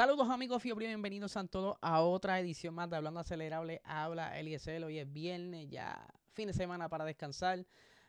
Saludos amigos Fiebre, bienvenidos a todos a otra edición más de Hablando Acelerable. Habla Eliezer, hoy es viernes, ya fin de semana para descansar.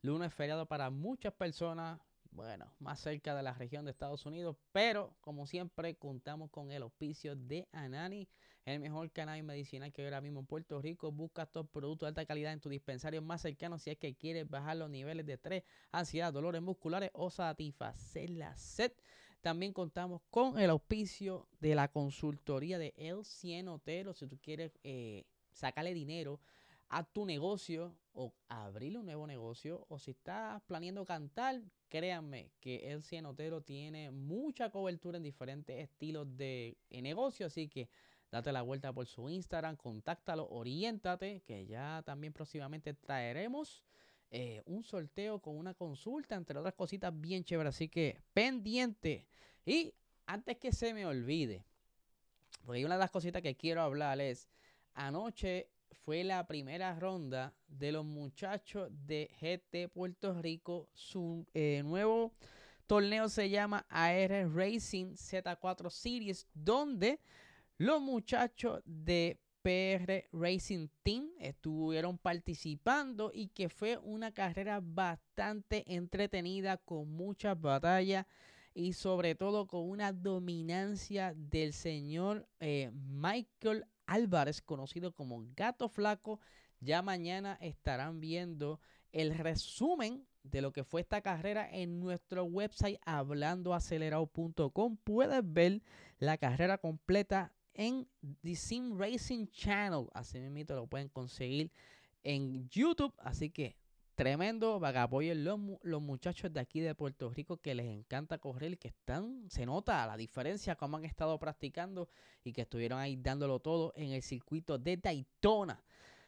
Lunes feriado para muchas personas, bueno, más cerca de la región de Estados Unidos, pero como siempre contamos con el auspicio de Anani, el mejor cannabis medicinal que hay ahora mismo en Puerto Rico. Busca estos productos de alta calidad en tu dispensario más cercano si es que quieres bajar los niveles de estrés, ansiedad, dolores musculares o satisfacer la sed. También contamos con el auspicio de la consultoría de El Cien Otero. Si tú quieres eh, sacarle dinero a tu negocio o abrirle un nuevo negocio o si estás planeando cantar, créanme que El Cien Otero tiene mucha cobertura en diferentes estilos de eh, negocio. Así que date la vuelta por su Instagram, contáctalo, oriéntate, que ya también próximamente traeremos eh, un sorteo con una consulta, entre otras cositas bien chéveres. Así que pendiente. Y antes que se me olvide, porque una de las cositas que quiero hablar es, anoche fue la primera ronda de los muchachos de GT Puerto Rico. Su eh, nuevo torneo se llama AR Racing Z4 Series, donde los muchachos de PR Racing Team estuvieron participando y que fue una carrera bastante entretenida con muchas batallas y sobre todo con una dominancia del señor eh, Michael Álvarez, conocido como Gato Flaco. Ya mañana estarán viendo el resumen de lo que fue esta carrera en nuestro website hablandoacelerado.com. Puedes ver la carrera completa en The Sim Racing Channel. Así mismo lo pueden conseguir en YouTube. Así que tremendo para que los, los, muchachos de aquí de Puerto Rico que les encanta correr, que están, se nota la diferencia como han estado practicando y que estuvieron ahí dándolo todo en el circuito de Daytona.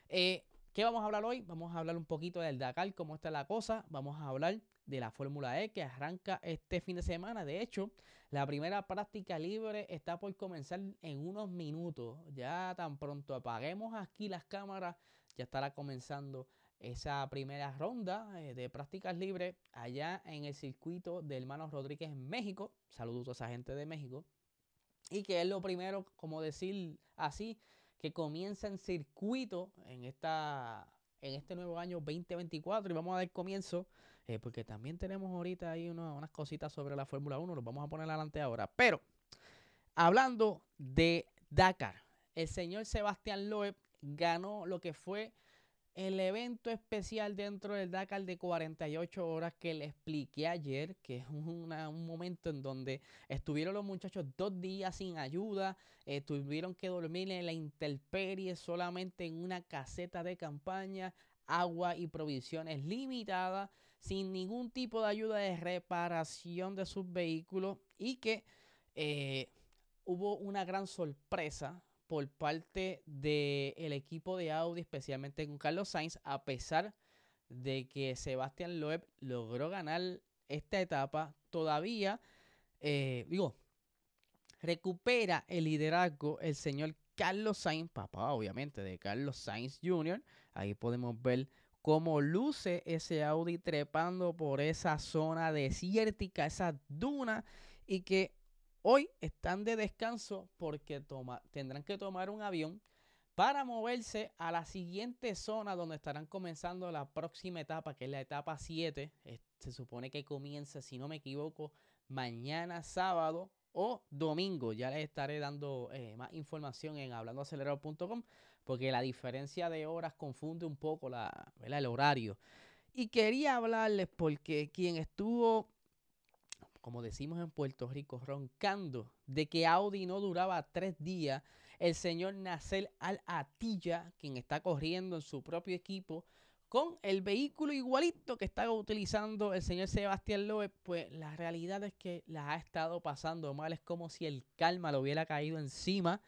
Eh, ¿Qué vamos a hablar hoy? Vamos a hablar un poquito del Dakar, cómo está la cosa. Vamos a hablar de la Fórmula E que arranca este fin de semana. De hecho, la primera práctica libre está por comenzar en unos minutos. Ya tan pronto apaguemos aquí las cámaras, ya estará comenzando esa primera ronda eh, de prácticas libres allá en el circuito de Hermanos Rodríguez en México. Saludos a esa gente de México. Y que es lo primero, como decir así, que comienza en circuito en, esta, en este nuevo año 2024. Y vamos a dar comienzo, eh, porque también tenemos ahorita ahí unas cositas sobre la Fórmula 1. Los vamos a poner adelante ahora. Pero, hablando de Dakar, el señor Sebastián Loeb ganó lo que fue el evento especial dentro del Dakar de 48 horas que le expliqué ayer, que es un momento en donde estuvieron los muchachos dos días sin ayuda, eh, tuvieron que dormir en la intemperie solamente en una caseta de campaña, agua y provisiones limitadas, sin ningún tipo de ayuda de reparación de sus vehículos y que eh, hubo una gran sorpresa por parte del equipo de Audi, especialmente con Carlos Sainz, a pesar de que Sebastián Loeb logró ganar esta etapa, todavía, eh, digo, recupera el liderazgo el señor Carlos Sainz, papá obviamente de Carlos Sainz Jr. Ahí podemos ver cómo luce ese Audi trepando por esa zona desértica, esa duna, y que Hoy están de descanso porque tendrán que tomar un avión para moverse a la siguiente zona donde estarán comenzando la próxima etapa, que es la etapa 7. Se supone que comienza, si no me equivoco, mañana sábado o domingo. Ya les estaré dando eh, más información en hablandoacelerado.com porque la diferencia de horas confunde un poco la, el horario. Y quería hablarles porque quien estuvo como decimos en Puerto Rico, roncando de que Audi no duraba tres días, el señor Nasser Al-Attiyah, quien está corriendo en su propio equipo con el vehículo igualito que estaba utilizando el señor Sebastián Loeb, pues la realidad es que la ha estado pasando mal. Es como si el calma lo hubiera caído encima.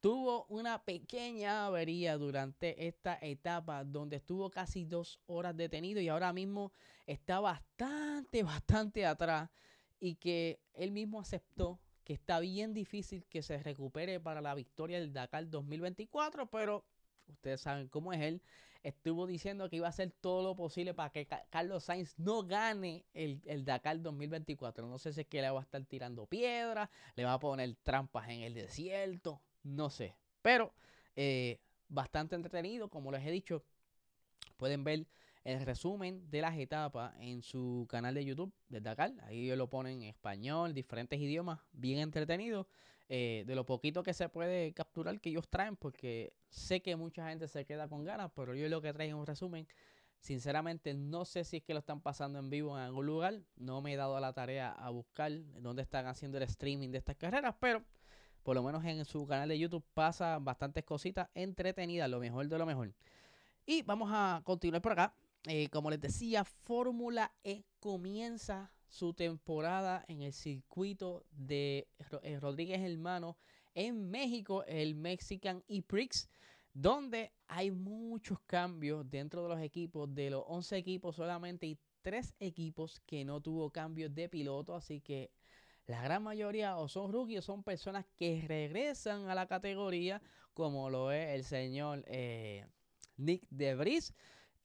Tuvo una pequeña avería durante esta etapa donde estuvo casi dos horas detenido y ahora mismo está bastante, bastante atrás y que él mismo aceptó que está bien difícil que se recupere para la victoria del Dakar 2024, pero ustedes saben cómo es él estuvo diciendo que iba a hacer todo lo posible para que Carlos Sainz no gane el, el, Dakar 2024. No sé si es que le va a estar tirando piedras, le va a poner trampas en el desierto, no sé. Pero eh, bastante entretenido, como les he dicho. Pueden ver el resumen de las etapas en su canal de YouTube de Dakar. Ahí lo ponen en español, diferentes idiomas, bien entretenido. Eh, de lo poquito que se puede capturar que ellos traen, porque sé que mucha gente se queda con ganas, pero yo lo que traigo un resumen. Sinceramente, no sé si es que lo están pasando en vivo en algún lugar. No me he dado la tarea a buscar dónde están haciendo el streaming de estas carreras, pero por lo menos en su canal de YouTube pasa bastantes cositas entretenidas, lo mejor de lo mejor. Y vamos a continuar por acá. Eh, como les decía, Fórmula E comienza su temporada en el circuito de eh, Rodríguez Hermano en México, el Mexican E-Prix, donde hay muchos cambios dentro de los equipos. De los 11 equipos, solamente hay 3 equipos que no tuvo cambios de piloto, así que la gran mayoría o son rookies o son personas que regresan a la categoría, como lo es el señor eh, Nick DeVries,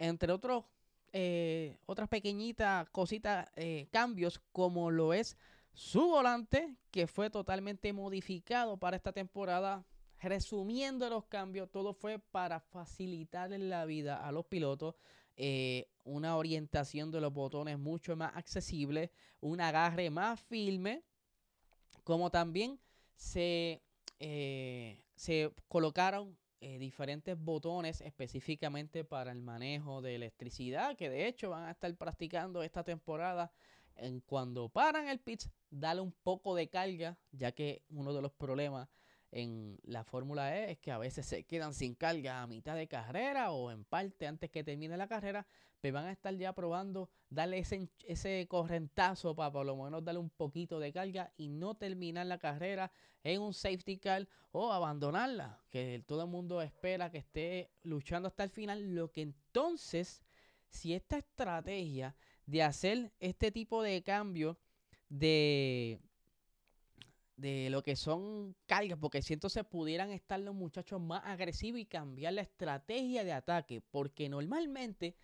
entre otros eh, otras pequeñitas cositas, eh, cambios, como lo es su volante, que fue totalmente modificado para esta temporada. Resumiendo los cambios, todo fue para facilitarle la vida a los pilotos. Eh, una orientación de los botones mucho más accesible, un agarre más firme, como también se, se colocaron eh, diferentes botones específicamente para el manejo de electricidad, que de hecho van a estar practicando esta temporada. En cuando paran el pitch, dale un poco de carga, ya que uno de los problemas en la Fórmula E es que a veces se quedan sin carga a mitad de carrera o en parte antes que termine la carrera, pero van a estar ya probando darle ese, ese correntazo para por lo menos darle un poquito de carga y no terminar la carrera en un safety car o abandonarla, que todo el mundo espera que esté luchando hasta el final, lo que entonces, si esta estrategia de hacer este tipo de cambio de de lo que son cargas, porque si entonces pudieran estar los muchachos más agresivos y cambiar la estrategia de ataque, porque normalmente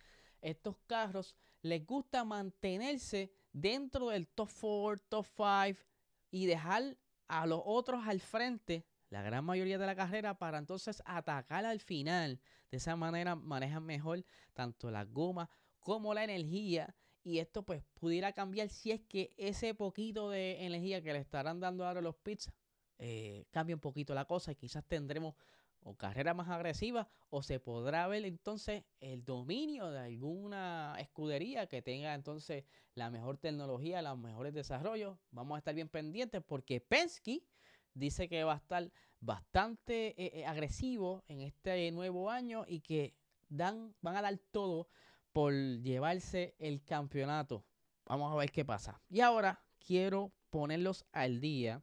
estos carros les gusta mantenerse dentro del top 4, top 5 y dejar a los otros al frente la gran mayoría de la carrera para entonces atacar al final. De esa manera manejan mejor tanto la goma como la energía y esto pues pudiera cambiar si es que ese poquito de energía que le estarán dando ahora los pits eh, cambia un poquito la cosa y quizás tendremos o carreras más agresivas o se podrá ver entonces el dominio de alguna escudería que tenga entonces la mejor tecnología, los mejores desarrollos. Vamos a estar bien pendientes porque Penske dice que va a estar bastante eh, eh, agresivo en este nuevo año y que dan, van a dar todo por llevarse el campeonato. Vamos a ver qué pasa. Y ahora quiero ponerlos al día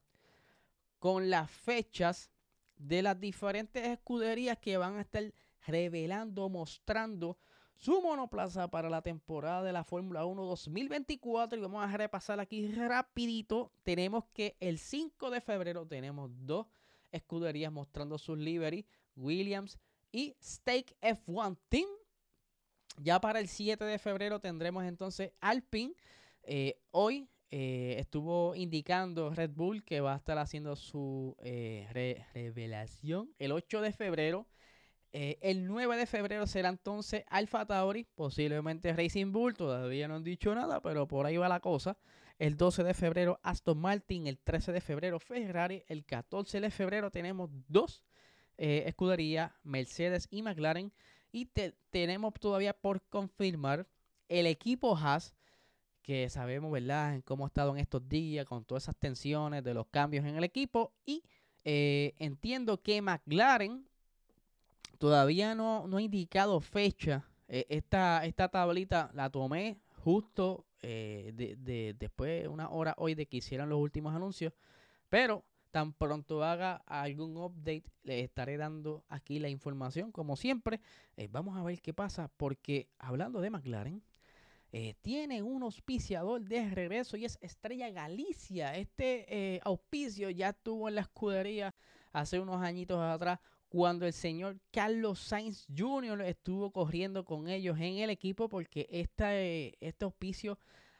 con las fechas de las diferentes escuderías que van a estar revelando, mostrando su monoplaza para la temporada de la Fórmula 1 2024 y vamos a repasar aquí rapidito. Tenemos que el 5 de febrero tenemos dos escuderías mostrando sus livery, Williams y Stake F1 Team ya para el 7 de febrero tendremos entonces Alpine. Eh, hoy eh, estuvo indicando Red Bull que va a estar haciendo su eh, revelación el 8 de febrero. el 9 de febrero será entonces Alfa Tauri, posiblemente Racing Bull, todavía no han dicho nada, pero por ahí va la cosa. El 12 de febrero Aston Martin, el 13 de febrero Ferrari, el 14 de febrero tenemos dos escuderías, Mercedes y McLaren. Y tenemos todavía por confirmar el equipo Haas, que sabemos, ¿verdad?, en cómo ha estado en estos días, con todas esas tensiones de los cambios en el equipo. Y eh, entiendo que McLaren todavía no, no ha indicado fecha e, esta, esta tablita la tomé justo eh, de, después, una hora hoy de que hicieran los últimos anuncios. Pero tan pronto haga algún update, le estaré dando aquí la información. Como siempre, eh, vamos a ver qué pasa. Porque hablando de McLaren, eh, tiene un auspiciador de regreso y es Estrella Galicia. Este auspicio ya estuvo en la escudería hace unos añitos atrás cuando el señor Carlos Sainz Jr. estuvo corriendo con ellos en el equipo porque este, este auspicio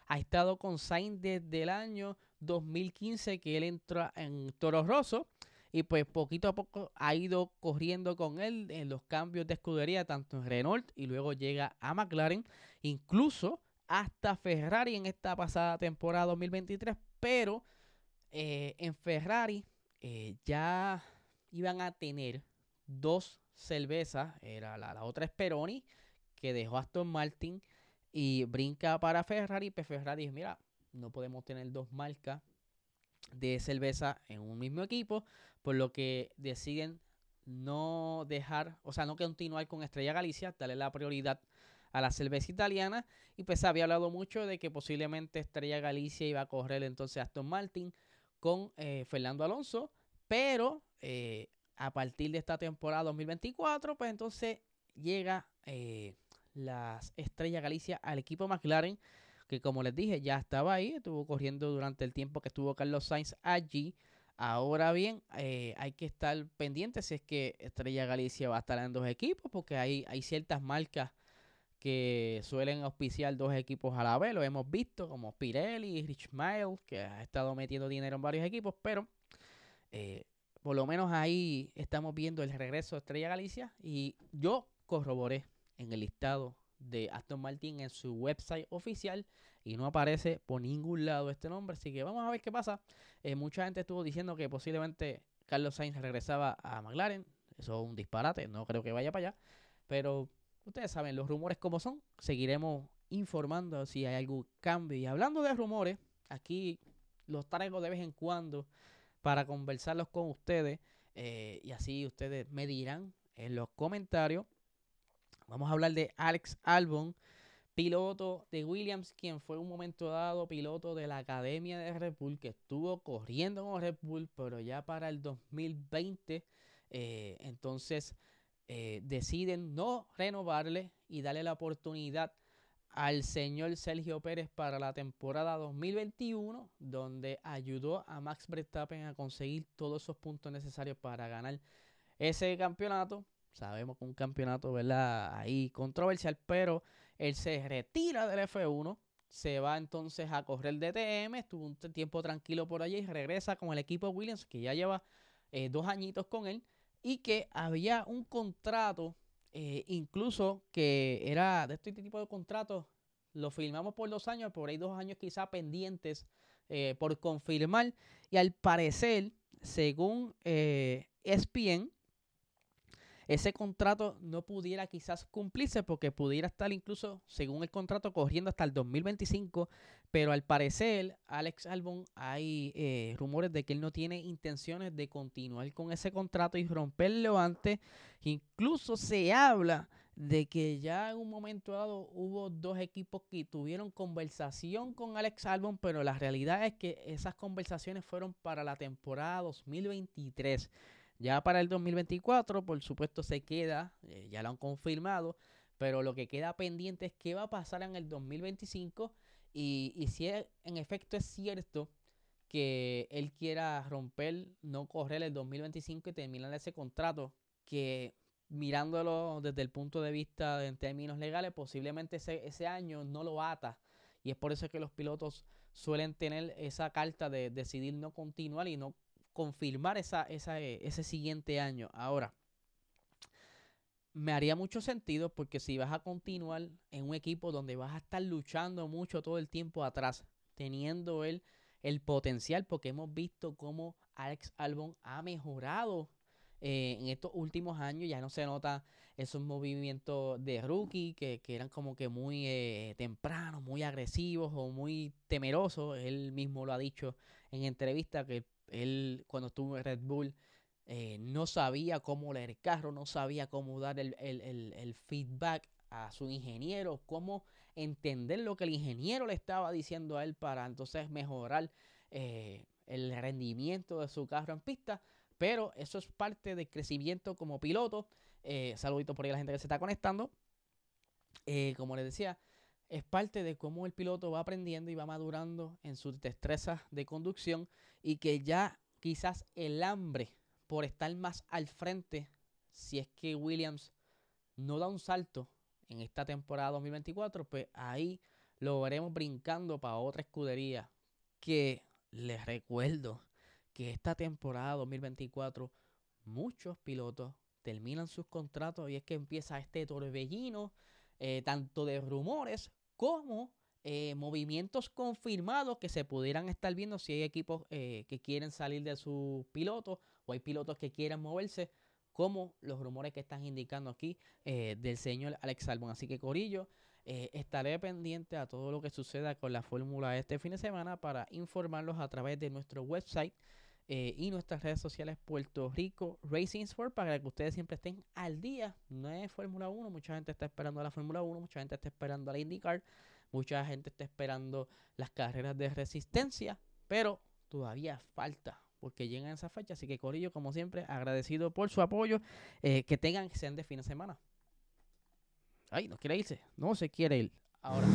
ha estado con Sainz desde el año 2015 que él entró en Toro Rosso y pues poquito a poco ha ido corriendo con él en los cambios de escudería tanto en Renault y luego llega a McLaren, incluso hasta Ferrari en esta pasada temporada 2023, pero eh, en Ferrari eh, ya iban a tener dos cervezas. Era la, otra es Peroni, que dejó Aston Martin y brinca para Ferrari. Pues Ferrari dice, mira, no podemos tener dos marcas de cerveza en un mismo equipo, por lo que deciden no dejar, o sea, no continuar con Estrella Galicia, darle la prioridad a la cerveza italiana. Y pues había hablado mucho de que posiblemente Estrella Galicia iba a correr entonces Aston Martin con eh, Fernando Alonso, pero eh, a partir de esta temporada 2024, pues entonces llega eh, las Estrella Galicia al equipo McLaren, que como les dije, ya estaba ahí, estuvo corriendo durante el tiempo que estuvo Carlos Sainz allí. Ahora bien, eh, hay que estar pendientes si es que Estrella Galicia va a estar en dos equipos, porque hay, hay ciertas marcas que suelen auspiciar dos equipos a la vez. Lo hemos visto, como Pirelli, Rich Mile, que ha estado metiendo dinero en varios equipos, pero eh, por lo menos ahí estamos viendo el regreso de Estrella Galicia y yo corroboré en el listado de Aston Martin en su website oficial y no aparece por ningún lado este nombre. Así que vamos a ver qué pasa. Eh, mucha gente estuvo diciendo que posiblemente Carlos Sainz regresaba a McLaren. Eso es un disparate, no creo que vaya para allá. Pero ustedes saben los rumores como son. Seguiremos informando si hay algún cambio. Y hablando de rumores, aquí los traigo de vez en cuando para conversarlos con ustedes eh, y así ustedes me dirán en los comentarios. Vamos a hablar de Alex Albon, piloto de Williams, quien fue un momento dado piloto de la Academia de Red Bull, que estuvo corriendo con Red Bull, pero ya para el 2020, eh, entonces eh, deciden no renovarle y darle la oportunidad al señor Sergio Pérez para la temporada 2021, donde ayudó a Max Verstappen a conseguir todos esos puntos necesarios para ganar ese campeonato. Sabemos que un campeonato, ¿verdad? Ahí controversial, pero él se retira del F1, se va entonces a correr DTM, estuvo un tiempo tranquilo por allí y regresa con el equipo Williams, que ya lleva eh, dos añitos con él, y que había un contrato eh, incluso que era de este tipo de contratos, lo firmamos por dos años, por ahí dos años quizá pendientes eh, por confirmar. Y al parecer, según ESPN, ese contrato no pudiera quizás cumplirse porque pudiera estar incluso, según el contrato, corriendo hasta el 2025. Pero al parecer, Alex Albon, hay eh, rumores de que él no tiene intenciones de continuar con ese contrato y romperlo antes. Incluso se habla de que ya en un momento dado hubo dos equipos que tuvieron conversación con Alex Albon, pero la realidad es que esas conversaciones fueron para la temporada 2023. Ya para el 2024, por supuesto, se queda, eh, ya lo han confirmado, pero lo que queda pendiente es qué va a pasar en el 2025 y, y si en efecto es cierto que él quiera romper, no correr el 2025 y terminar ese contrato, que mirándolo desde el punto de vista en términos legales, posiblemente ese, ese año no lo ata. Y es por eso que los pilotos suelen tener esa carta de decidir no continuar y no confirmar esa, eh, ese siguiente año. Ahora, me haría mucho sentido porque si vas a continuar en un equipo donde vas a estar luchando mucho todo el tiempo atrás, teniendo el, el potencial, porque hemos visto cómo Alex Albon ha mejorado eh, en estos últimos años, ya no se nota esos movimientos de rookie que, que eran como que muy eh, tempranos, muy agresivos o muy temerosos. Él mismo lo ha dicho en entrevista que él cuando estuvo en Red Bull eh, no sabía cómo leer el carro, no sabía cómo dar el, feedback a su ingeniero, cómo entender lo que el ingeniero le estaba diciendo a él para entonces mejorar eh, el rendimiento de su carro en pista. Pero eso es parte del crecimiento como piloto. Eh, saludito por ahí a la gente que se está conectando. Eh, como les decía, es parte de cómo el piloto va aprendiendo y va madurando en sus destrezas de conducción y que ya quizás el hambre por estar más al frente, si es que Williams no da un salto en esta temporada 2024, pues ahí lo veremos brincando para otra escudería. Que les recuerdo que esta temporada 2024 muchos pilotos terminan sus contratos y es que empieza este torbellino eh, tanto de rumores como eh, movimientos confirmados que se pudieran estar viendo si hay equipos eh, que quieren salir de sus pilotos o hay pilotos que quieran moverse como los rumores que están indicando aquí eh, del señor Alex Albon. Así que Corillo, eh, estaré pendiente a todo lo que suceda con la fórmula este fin de semana para informarlos a través de nuestro website eh, y nuestras redes sociales Puerto Rico Racing Sport para que ustedes siempre estén al día. No es Fórmula 1, mucha gente está esperando a la Fórmula 1, mucha gente está esperando a la IndyCar, mucha gente está esperando las carreras de resistencia, pero todavía falta porque llegan a esa fecha. Así que Corillo, como siempre, agradecido por su apoyo. Eh, que tengan, de fin de semana. Ay, no quiere irse. No se quiere ir. Ahora.